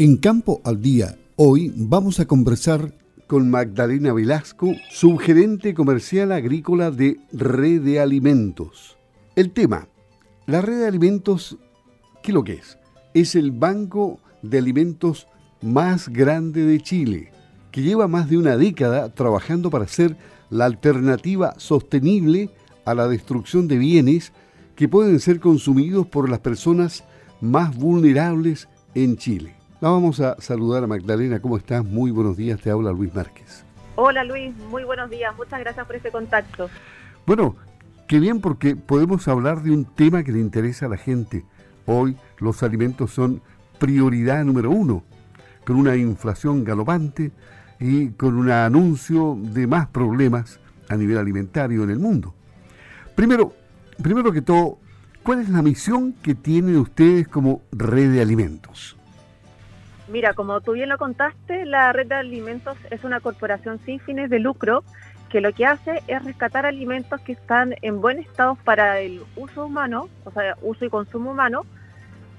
En Campo al Día, hoy vamos a conversar con Magdalena Velasco, subgerente comercial agrícola de Red de Alimentos. El tema, la Red de Alimentos, ¿qué es lo que es? Es el banco de alimentos más grande de Chile, que lleva más de una década trabajando para ser la alternativa sostenible a la destrucción de bienes que pueden ser consumidos por las personas más vulnerables en Chile. La vamos a saludar a Magdalena. ¿Cómo estás? Muy buenos días. Te habla Luis Márquez. Hola Luis, muy buenos días. Muchas gracias por este contacto. Bueno, qué bien porque podemos hablar de un tema que le interesa a la gente. Hoy los alimentos son prioridad número uno, con una inflación galopante y con un anuncio de más problemas a nivel alimentario en el mundo. Primero, primero que todo, ¿cuál es la misión que tienen ustedes como red de alimentos? Mira, como tú bien lo contaste, la Red de Alimentos es una corporación sin fines de lucro que lo que hace es rescatar alimentos que están en buen estado para el uso humano, o sea, uso y consumo humano,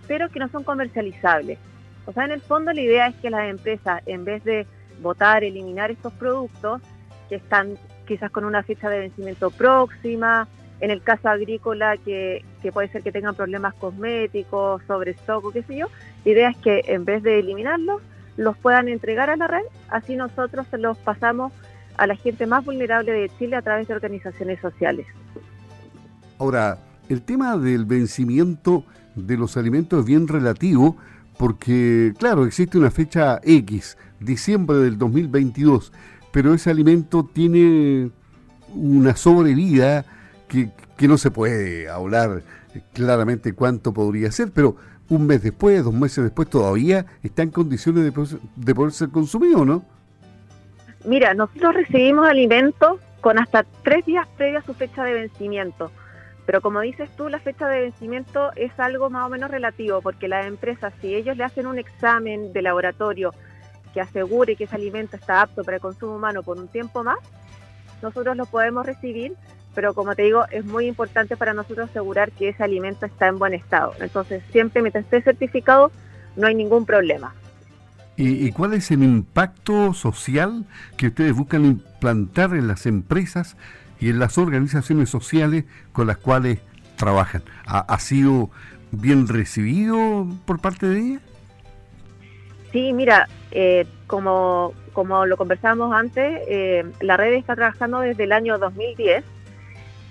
pero que no son comercializables. O sea, en el fondo la idea es que las empresas, en vez de votar, eliminar estos productos que están quizás con una fecha de vencimiento próxima, en el caso agrícola, que, puede ser que tengan problemas cosméticos, sobre stock o qué sé yo, la idea es que en vez de eliminarlos, los puedan entregar a la red, así nosotros se los pasamos a la gente más vulnerable de Chile a través de organizaciones sociales. Ahora, el tema del vencimiento de los alimentos es bien relativo porque, claro, existe una fecha X, diciembre del 2022, pero ese alimento tiene una sobrevida que, no se puede hablar claramente cuánto podría ser, pero un mes después, dos meses después, todavía está en condiciones de, poder ser consumido, ¿no? Mira, nosotros recibimos alimentos con hasta tres días previa a su fecha de vencimiento. Pero como dices tú, la fecha de vencimiento es algo más o menos relativo, porque las empresas, si ellos le hacen un examen de laboratorio que asegure que ese alimento está apto para el consumo humano por un tiempo más, nosotros lo podemos recibir pero como te digo, es muy importante para nosotros asegurar que ese alimento está en buen estado. Entonces, siempre mientras esté certificado, no hay ningún problema. ¿Y, cuál es el impacto social que ustedes buscan implantar en las empresas y en las organizaciones sociales con las cuales trabajan? ¿Ha, sido bien recibido por parte de ellas? Sí, mira, eh, como, como lo conversábamos antes, eh, la red está trabajando desde el año 2010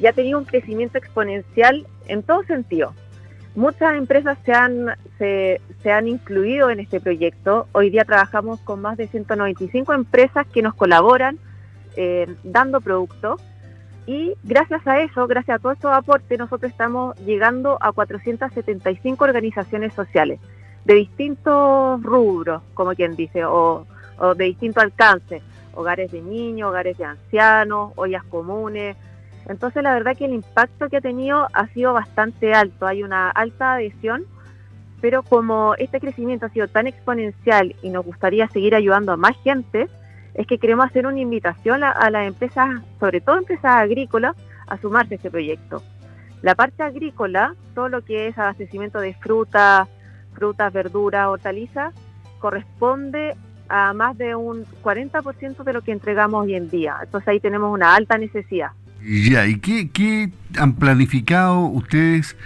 y ha tenido un crecimiento exponencial en todo sentido. Muchas empresas se han, se, han incluido en este proyecto. Hoy día trabajamos con más de 195 empresas que nos colaboran eh, dando productos. Y gracias a eso, gracias a todos estos aportes, nosotros estamos llegando a 475 organizaciones sociales de distintos rubros, como quien dice, o, o de distinto alcance. Hogares de niños, hogares de ancianos, ollas comunes, entonces la verdad que el impacto que ha tenido ha sido bastante alto, hay una alta adhesión, pero como este crecimiento ha sido tan exponencial y nos gustaría seguir ayudando a más gente, es que queremos hacer una invitación a, las empresas, sobre todo empresas agrícolas, a sumarse a este proyecto. La parte agrícola, todo lo que es abastecimiento de frutas, frutas, verduras, hortalizas, corresponde a más de un 40% de lo que entregamos hoy en día. Entonces ahí tenemos una alta necesidad. Ya, ¿y qué, han planificado ustedes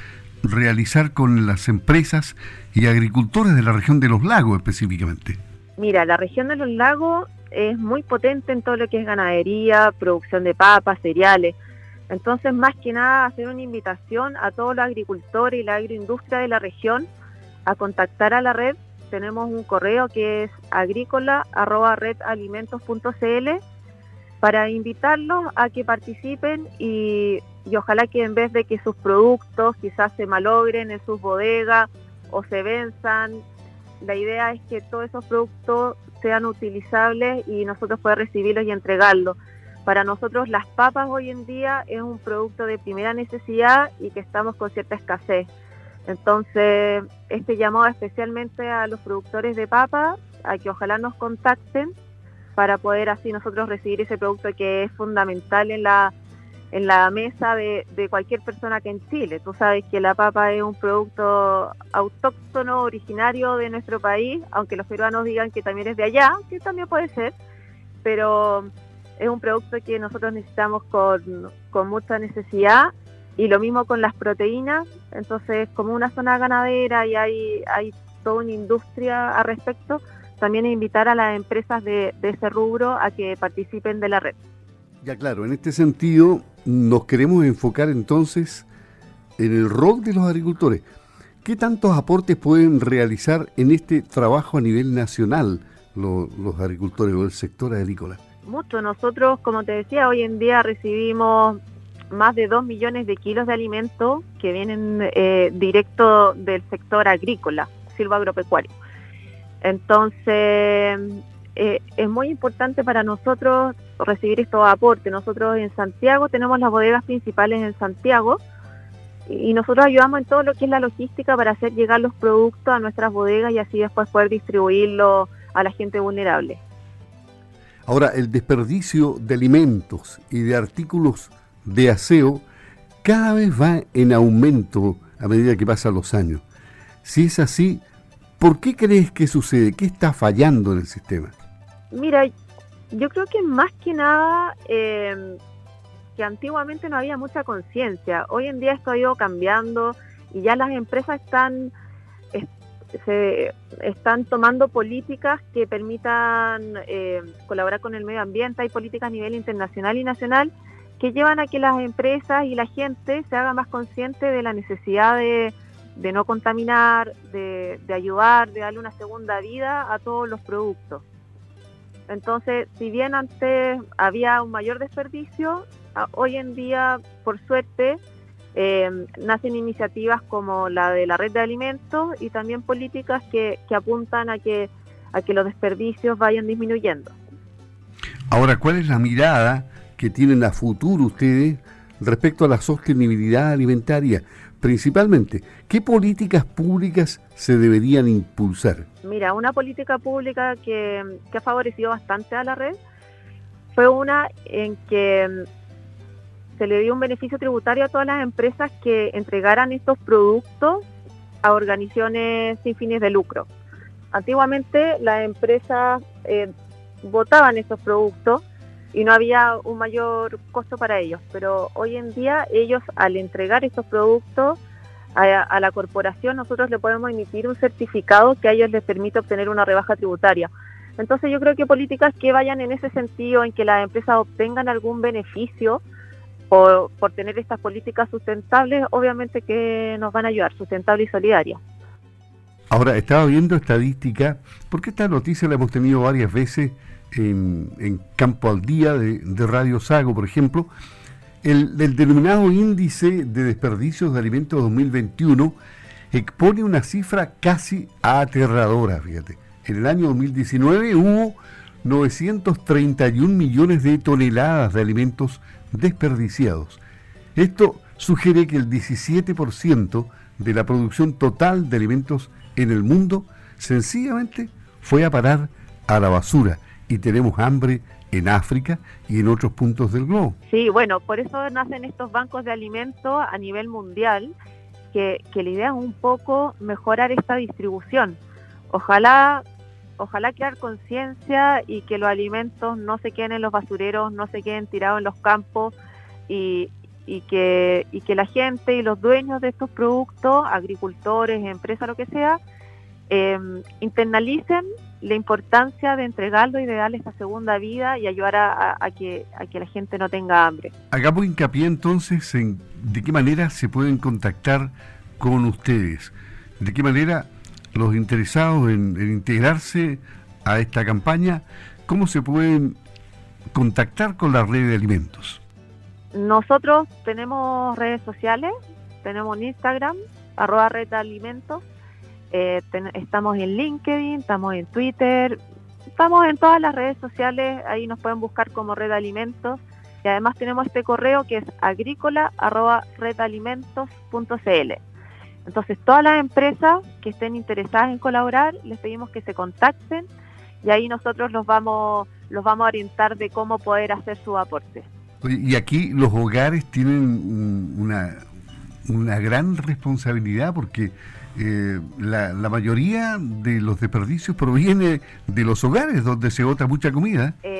realizar con las empresas y agricultores de la región de los lagos específicamente? Mira, la región de los lagos es muy potente en todo lo que es ganadería, producción de papas, cereales. Entonces, más que nada, hacer una invitación a todos los agricultores y la agroindustria de la región a contactar a la red. Tenemos un correo que es agrícola.redalimentos.cl para invitarlos a que participen y, ojalá que en vez de que sus productos quizás se malogren en sus bodegas o se venzan, la idea es que todos esos productos sean utilizables y nosotros poder recibirlos y entregarlos. Para nosotros las papas hoy en día es un producto de primera necesidad y que estamos con cierta escasez. Entonces, este llamado especialmente a los productores de papas a que ojalá nos contacten para poder así nosotros recibir ese producto que es fundamental en la, en la mesa de, cualquier persona que en Chile. Tú sabes que la papa es un producto autóctono, originario de nuestro país, aunque los peruanos digan que también es de allá, que también puede ser, pero es un producto que nosotros necesitamos con, con mucha necesidad y lo mismo con las proteínas, entonces como una zona ganadera y hay, hay toda una industria al respecto, también invitar a las empresas de, ese rubro a que participen de la red. Ya claro, en este sentido nos queremos enfocar entonces en el rol de los agricultores. ¿Qué tantos aportes pueden realizar en este trabajo a nivel nacional los agricultores o el sector agrícola? Mucho. Nosotros, como te decía, hoy en día recibimos más de 2 millones de kilos de alimentos que vienen eh, directo del sector agrícola, silvagropecuario. Entonces, eh, es muy importante para nosotros recibir estos aportes. Nosotros en Santiago tenemos las bodegas principales en Santiago y nosotros ayudamos en todo lo que es la logística para hacer llegar los productos a nuestras bodegas y así después poder distribuirlo a la gente vulnerable. Ahora, el desperdicio de alimentos y de artículos de aseo cada vez va en aumento a medida que pasan los años. Si es así, ¿por qué crees que sucede? ¿Qué está fallando en el sistema? Mira, yo creo que más que nada em, que antiguamente no había mucha conciencia. Hoy en día esto ha ido cambiando y ya las empresas están están tomando políticas que permitan eh, colaborar con el medio ambiente. Hay políticas a nivel internacional y nacional que llevan a que las empresas y la gente se hagan más conscientes de la necesidad de, no contaminar, de, ayudar, de darle una segunda vida a todos los productos. Entonces, si bien antes había un mayor desperdicio, hoy en día, por suerte, eh, nacen iniciativas como la de la red de alimentos y también políticas que, que apuntan a que, a que los desperdicios vayan disminuyendo. Ahora, ¿cuál es la mirada que tienen a futuro ustedes respecto a la sostenibilidad alimentaria? Principalmente, ¿qué políticas públicas se deberían impulsar? Mira, una política pública que, que ha favorecido bastante a la red fue una en que se le dio un beneficio tributario a todas las empresas que entregaran estos productos a organizaciones sin fines de lucro. Antiguamente las empresas eh, votaban estos productos y no había un mayor costo para ellos. Pero hoy en día ellos al entregar estos productos a, la corporación, nosotros le podemos emitir un certificado que a ellos les permite obtener una rebaja tributaria. Entonces yo creo que políticas que vayan en ese sentido, en que las empresas obtengan algún beneficio por, por tener estas políticas sustentables, obviamente que nos van a ayudar, sustentable y solidaria. Ahora, estaba viendo estadística, porque esta noticia la hemos tenido varias veces en, Campo al Día de, Radio Sago, por ejemplo, el, denominado índice de desperdicios de alimentos 2021 expone una cifra casi aterradora, fíjate. En el año 2019 hubo 931 millones de toneladas de alimentos desperdiciados. Esto sugiere que el 17% de la producción total de alimentos en el mundo sencillamente fue a parar a la basura y tenemos hambre en África y en otros puntos del globo. Sí, bueno, por eso nacen estos bancos de alimentos a nivel mundial, que, que la idea es un poco mejorar esta distribución. Ojalá, ojalá crear conciencia y que los alimentos no se queden en los basureros, no se queden tirados en los campos y, y que, y que la gente y los dueños de estos productos, agricultores, empresas, lo que sea, eh, internalicen la importancia de entregarlo y de darle esta segunda vida y ayudar a, que, a que la gente no tenga hambre. Hagamos hincapié entonces en de qué manera se pueden contactar con ustedes, de qué manera los interesados en, en integrarse a esta campaña, cómo se pueden contactar con la red de alimentos. Nosotros tenemos redes sociales, tenemos Instagram, arroba red de alimentos, eh, estamos en LinkedIn, estamos en Twitter, estamos en todas las redes sociales, ahí nos pueden buscar como Red Alimentos y además tenemos este correo que es agrícola.redalimentos.cl. Entonces, todas las empresas que estén interesadas en colaborar, les pedimos que se contacten y ahí nosotros los vamos, los vamos a orientar de cómo poder hacer su aporte. y aquí los hogares tienen una, una gran responsabilidad porque eh, la, la, mayoría de los desperdicios proviene de los hogares donde se bota mucha comida. Eh,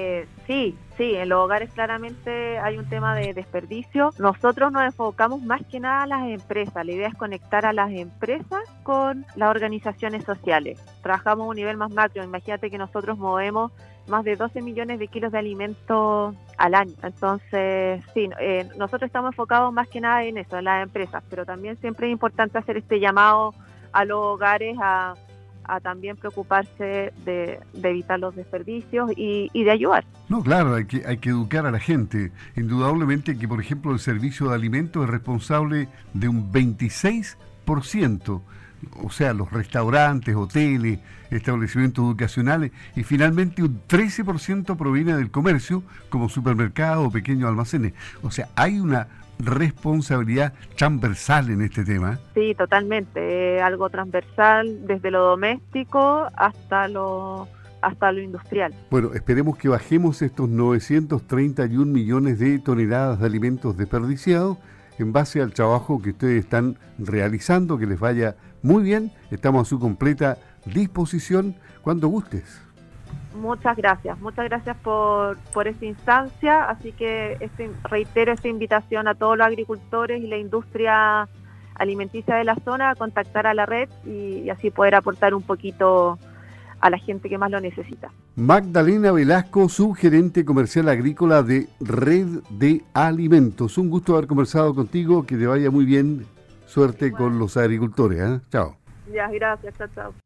sí, sí, en los hogares claramente hay un tema de desperdicio. Nosotros nos enfocamos más que nada a las empresas. La idea es conectar a las empresas con las organizaciones sociales. Trabajamos a un nivel más macro. Imagínate que nosotros movemos más de 12 millones de kilos de alimentos al año. Entonces, sí, eh, nosotros estamos enfocados más que nada en eso, en las empresas, pero también siempre es importante hacer este llamado a los hogares a, también preocuparse de, evitar los desperdicios y, de ayudar. No, claro, hay que, hay que educar a la gente. Indudablemente que, por ejemplo, el servicio de alimentos es responsable de un 26%, o sea, los restaurantes, hoteles, establecimientos educacionales, y finalmente un 13% proviene del comercio, como supermercados o pequeños almacenes. O sea, hay una responsabilidad transversal en este tema. Sí, totalmente, algo transversal desde lo doméstico hasta lo hasta lo industrial. Bueno, esperemos que bajemos estos 931 millones de toneladas de alimentos desperdiciados en base al trabajo que ustedes están realizando, que les vaya muy bien, estamos a su completa disposición cuando gustes. Muchas gracias, muchas gracias por, por esta instancia. Así que este, reitero esta invitación a todos los agricultores y la industria alimenticia de la zona a contactar a la red y, así poder aportar un poquito a la gente que más lo necesita. Magdalena Velasco, subgerente comercial agrícola de Red de Alimentos. Un gusto haber conversado contigo, que te vaya muy bien. Suerte con los agricultores. ¿eh? Chao. Ya, gracias, chao, chao.